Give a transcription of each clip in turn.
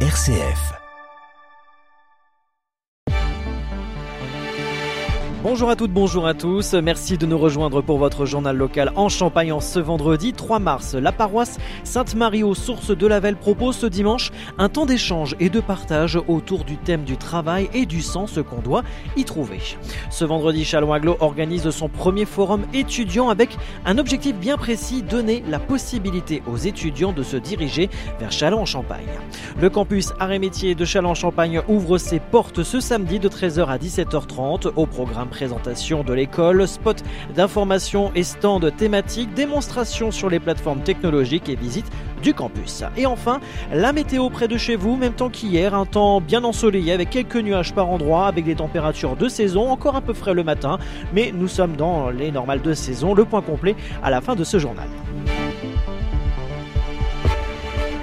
RCF. Bonjour à toutes, bonjour à tous. Merci de nous rejoindre pour votre journal local en Champagne ce vendredi 3 mars. La paroisse Sainte-Marie aux sources de la Velle propose ce dimanche un temps d'échange et de partage autour du thème du travail et du sens qu'on doit y trouver. Ce vendredi, Chalon Aglo organise son premier forum étudiant avec un objectif bien précis, donner la possibilité aux étudiants de se diriger vers Chalon en Champagne. Le campus Arrêt Métier de Chalon en Champagne ouvre ses portes ce samedi de 13h à 17h30 au programme présentation de l'école, spot d'information et stand thématique, démonstration sur les plateformes technologiques et visite du campus. Et enfin, la météo près de chez vous, même temps qu'hier, un temps bien ensoleillé avec quelques nuages par endroit, avec des températures de saison, encore un peu frais le matin, mais nous sommes dans les normales de saison. Le point complet à la fin de ce journal.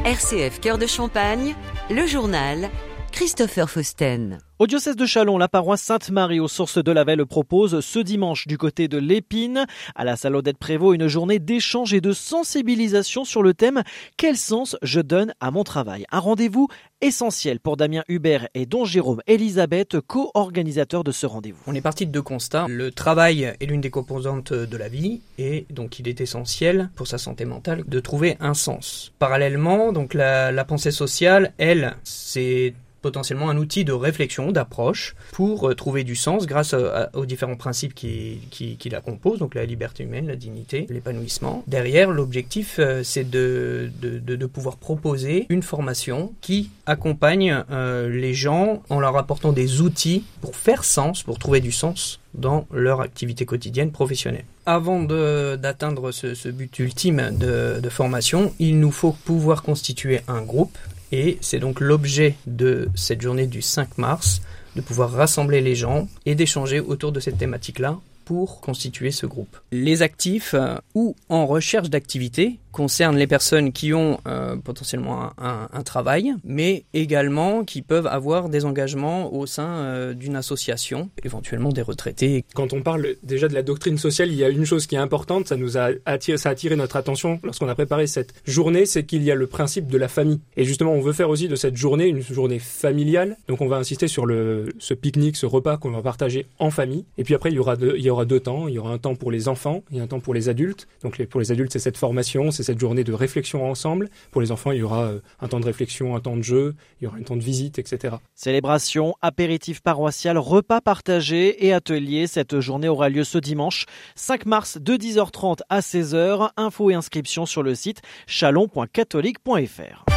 RCF Cœur de Champagne, le journal Christopher Fausten. Au diocèse de Chalon, la paroisse Sainte-Marie aux sources de la Velle propose ce dimanche du côté de l'Épine, à la salle Odette Prévost, une journée d'échange et de sensibilisation sur le thème Quel sens je donne à mon travail? Un rendez-vous essentiel pour Damien Hubert et Don Jérôme Elisabeth, co-organisateurs de ce rendez-vous. On est parti de deux constats. Le travail est l'une des composantes de la vie et donc il est essentiel pour sa santé mentale de trouver un sens. Parallèlement, donc la, la pensée sociale, elle, c'est potentiellement un outil de réflexion, d'approche, pour euh, trouver du sens grâce aux différents principes qui, qui, la composent, donc la liberté humaine, la dignité, l'épanouissement. Derrière, l'objectif, euh, c'est de, de, de, pouvoir proposer une formation qui accompagne euh, les gens en leur apportant des outils pour faire sens, pour trouver du sens dans leur activité quotidienne professionnelle. Avant d'atteindre ce, but ultime de, formation, il nous faut pouvoir constituer un groupe et c'est donc l'objet de cette journée du 5 mars, de pouvoir rassembler les gens et d'échanger autour de cette thématique-là pour constituer ce groupe. Les actifs euh, ou en recherche d'activité concerne les personnes qui ont euh, potentiellement un, travail, mais également qui peuvent avoir des engagements au sein euh, d'une association, éventuellement des retraités. Quand on parle déjà de la doctrine sociale, il y a une chose qui est importante, ça nous a attiré, notre attention lorsqu'on a préparé cette journée, c'est qu'il y a le principe de la famille. Et justement, on veut faire aussi de cette journée une journée familiale. Donc on va insister sur le, ce pique-nique, ce repas qu'on va partager en famille. Et puis après, il y aura deux, il y aura deux temps. Il y aura un temps pour les enfants et un temps pour les adultes. Donc pour les adultes, c'est cette formation, c'est cette journée de réflexion ensemble. Pour les enfants, il y aura euh, un temps de réflexion, un temps de jeu, il y aura un temps de visite, etc. Célébration, apéritif paroissial, repas partagés et ateliers. Cette journée aura lieu ce dimanche 5 mars de 10h30 à 16h. Infos et inscriptions sur le site chalon.catholique.fr.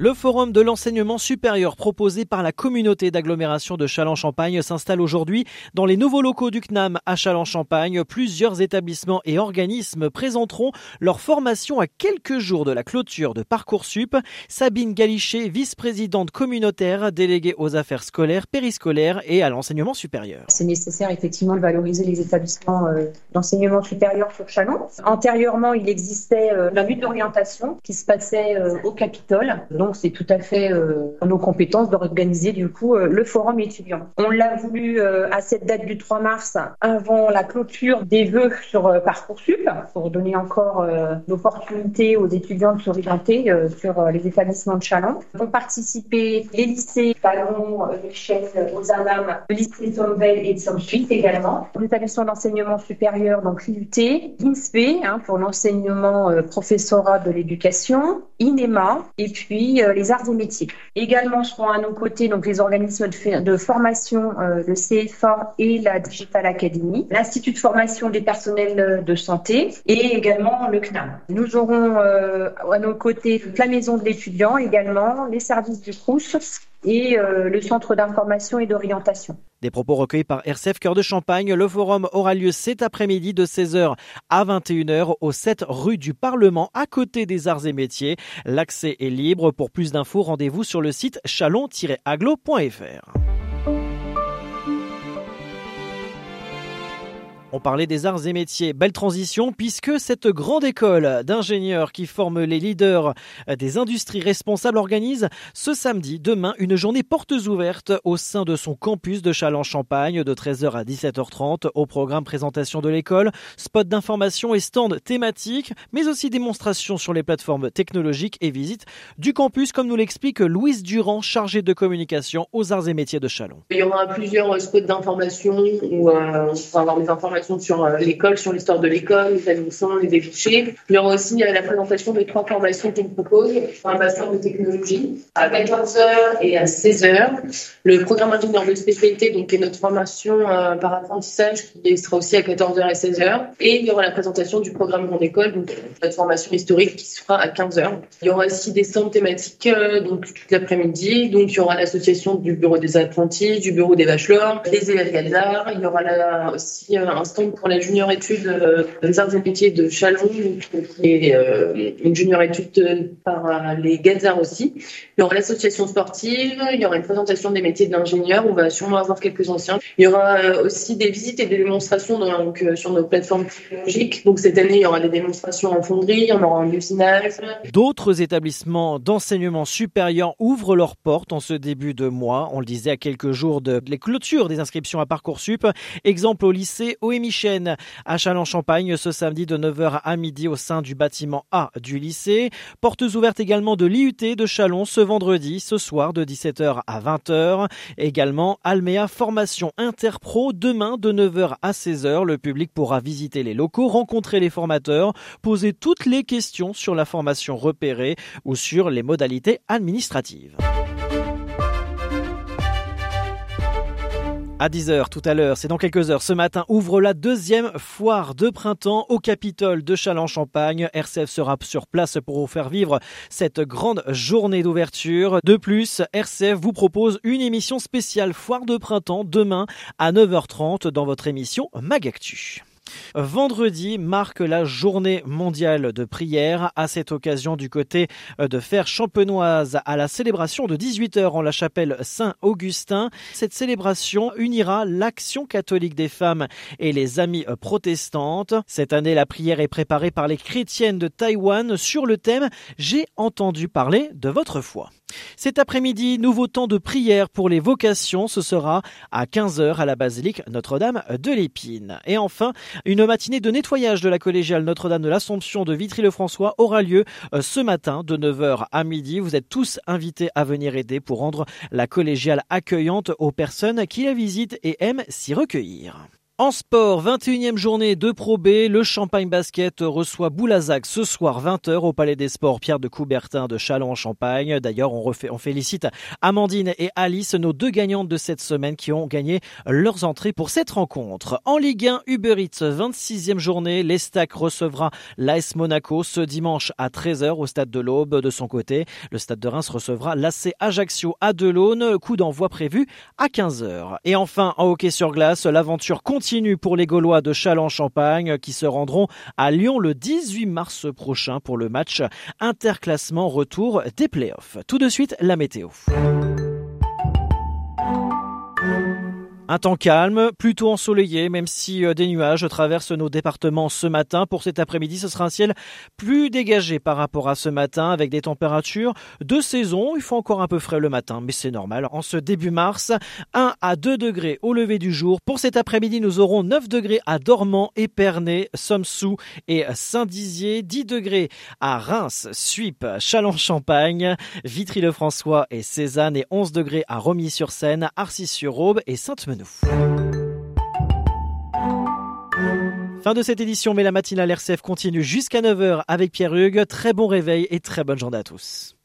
Le forum de l'enseignement supérieur proposé par la communauté d'agglomération de Châlons-Champagne s'installe aujourd'hui dans les nouveaux locaux du CNAM à Châlons-Champagne. Plusieurs établissements et organismes présenteront leur formation à quelques jours de la clôture de Parcoursup. Sabine Galichet, vice-présidente communautaire déléguée aux affaires scolaires, périscolaires et à l'enseignement supérieur. C'est nécessaire effectivement de valoriser les établissements euh, d'enseignement supérieur sur Châlons. Antérieurement, il existait euh, la lutte d'orientation qui se passait euh, au Capitole c'est tout à fait euh, nos compétences d'organiser du coup euh, le forum étudiant. On l'a voulu euh, à cette date du 3 mars, avant la clôture des vœux sur Parcoursup, pour donner encore l'opportunité aux étudiants de s'orienter sur les établissements de Chalon. Ont participé les lycées Ballon, Chêne, Ozanam, le lycée Somvel et de Suite également. L'établissement d'enseignement supérieur, donc l'IUT, INSPE hein, pour l'enseignement professorat de l'éducation, INEMA et puis euh, les arts et métiers. Également seront à nos côtés donc les organismes de, formation, euh, le CFA et la Digital Academy, l'Institut de formation des personnels de santé et également le CNAM. Nous aurons euh, à nos côtés la maison de l'étudiant également, les services du CRUS et le centre d'information et d'orientation. Des propos recueillis par RCF Cœur de Champagne. Le forum aura lieu cet après-midi de 16h à 21h au 7 rue du Parlement à côté des arts et métiers. L'accès est libre. Pour plus d'infos, rendez-vous sur le site chalon-aglo.fr. On parlait des arts et métiers. Belle transition puisque cette grande école d'ingénieurs qui forme les leaders des industries responsables organise ce samedi, demain, une journée portes ouvertes au sein de son campus de Châlons-Champagne de 13h à 17h30 au programme présentation de l'école, spot d'information et stand thématiques, mais aussi démonstrations sur les plateformes technologiques et visites du campus comme nous l'explique Louise Durand, chargée de communication aux arts et métiers de Chalon. Il y aura plusieurs spots d'information où euh, on pourra avoir des informations sur euh, l'école, sur l'histoire de l'école, les admissions, les débouchés. Il y aura aussi la présentation de trois formations qu'on propose. Un master de technologie à 14h et à 16h. Le programme ingénieur de spécialité, donc, est notre formation euh, par apprentissage qui sera aussi à 14h et 16h. Et il y aura la présentation du programme Grande École, donc notre formation historique qui sera à 15h. Il y aura aussi des centres thématiques euh, donc toute l'après-midi. Donc il y aura l'association du bureau des apprentis, du bureau des bachelors, des élèves Galdar. Il y aura là aussi un pour la junior étude euh, des arts et métiers de Chalon, qui est euh, une junior étude par euh, les Gazards aussi. Il y aura l'association sportive, il y aura une présentation des métiers de l'ingénieur, on va sûrement avoir quelques anciens. Il y aura aussi des visites et des démonstrations donc, sur nos plateformes technologiques. Donc cette année, il y aura des démonstrations en fonderie, il y en aura en usinage. D'autres établissements d'enseignement supérieur ouvrent leurs portes en ce début de mois. On le disait à quelques jours de les clôtures des inscriptions à Parcoursup. Exemple au lycée OMI Michel à Châlons-Champagne ce samedi de 9h à midi au sein du bâtiment A du lycée. Portes ouvertes également de l'IUT de Chalon ce vendredi, ce soir de 17h à 20h. Également Almea Formation Interpro demain de 9h à 16h. Le public pourra visiter les locaux, rencontrer les formateurs, poser toutes les questions sur la formation repérée ou sur les modalités administratives. À 10h tout à l'heure, c'est dans quelques heures. Ce matin ouvre la deuxième foire de printemps au Capitole de Châlons-Champagne. RCF sera sur place pour vous faire vivre cette grande journée d'ouverture. De plus, RCF vous propose une émission spéciale foire de printemps demain à 9h30 dans votre émission Magactu. Vendredi marque la journée mondiale de prière. À cette occasion, du côté de Fer Champenoise, à la célébration de 18h en la chapelle Saint-Augustin. Cette célébration unira l'action catholique des femmes et les amies protestantes. Cette année, la prière est préparée par les chrétiennes de Taïwan sur le thème J'ai entendu parler de votre foi. Cet après-midi, nouveau temps de prière pour les vocations. Ce sera à 15h à la basilique Notre-Dame de l'Épine. Et enfin, une matinée de nettoyage de la collégiale Notre-Dame de l'Assomption de Vitry-le-François aura lieu euh, ce matin de 9h à midi. Vous êtes tous invités à venir aider pour rendre la collégiale accueillante aux personnes qui la visitent et aiment s'y recueillir. En sport, 21e journée de Pro B, le Champagne Basket reçoit Boulazac ce soir 20h au Palais des Sports Pierre de Coubertin de Châlons en Champagne. D'ailleurs, on, on félicite Amandine et Alice, nos deux gagnantes de cette semaine qui ont gagné leurs entrées pour cette rencontre. En Ligue 1, Uber Eats, 26e journée, l'Estac recevra l'AS Monaco ce dimanche à 13h au stade de l'Aube. De son côté, le stade de Reims recevra l'AC Ajaccio à Delaune, coup d'envoi prévu à 15h. Et enfin, en hockey sur glace, l'aventure continue continue pour les Gaulois de Châlons-Champagne qui se rendront à Lyon le 18 mars prochain pour le match interclassement retour des playoffs. Tout de suite, la météo. Un temps calme, plutôt ensoleillé, même si euh, des nuages traversent nos départements ce matin. Pour cet après-midi, ce sera un ciel plus dégagé par rapport à ce matin, avec des températures de saison. Il faut encore un peu frais le matin, mais c'est normal. En ce début mars, 1 à 2 degrés au lever du jour. Pour cet après-midi, nous aurons 9 degrés à Dormant, Épernay, Somsou et Saint-Dizier, 10 degrés à Reims, Suippes, Châlons-Champagne, Vitry-le-François et Cézanne et 11 degrés à Romilly-sur-Seine, Arcis-sur-Aube et Fin de cette édition, mais la matinale RCF continue jusqu'à 9h avec Pierre Hugues. Très bon réveil et très bonne journée à tous.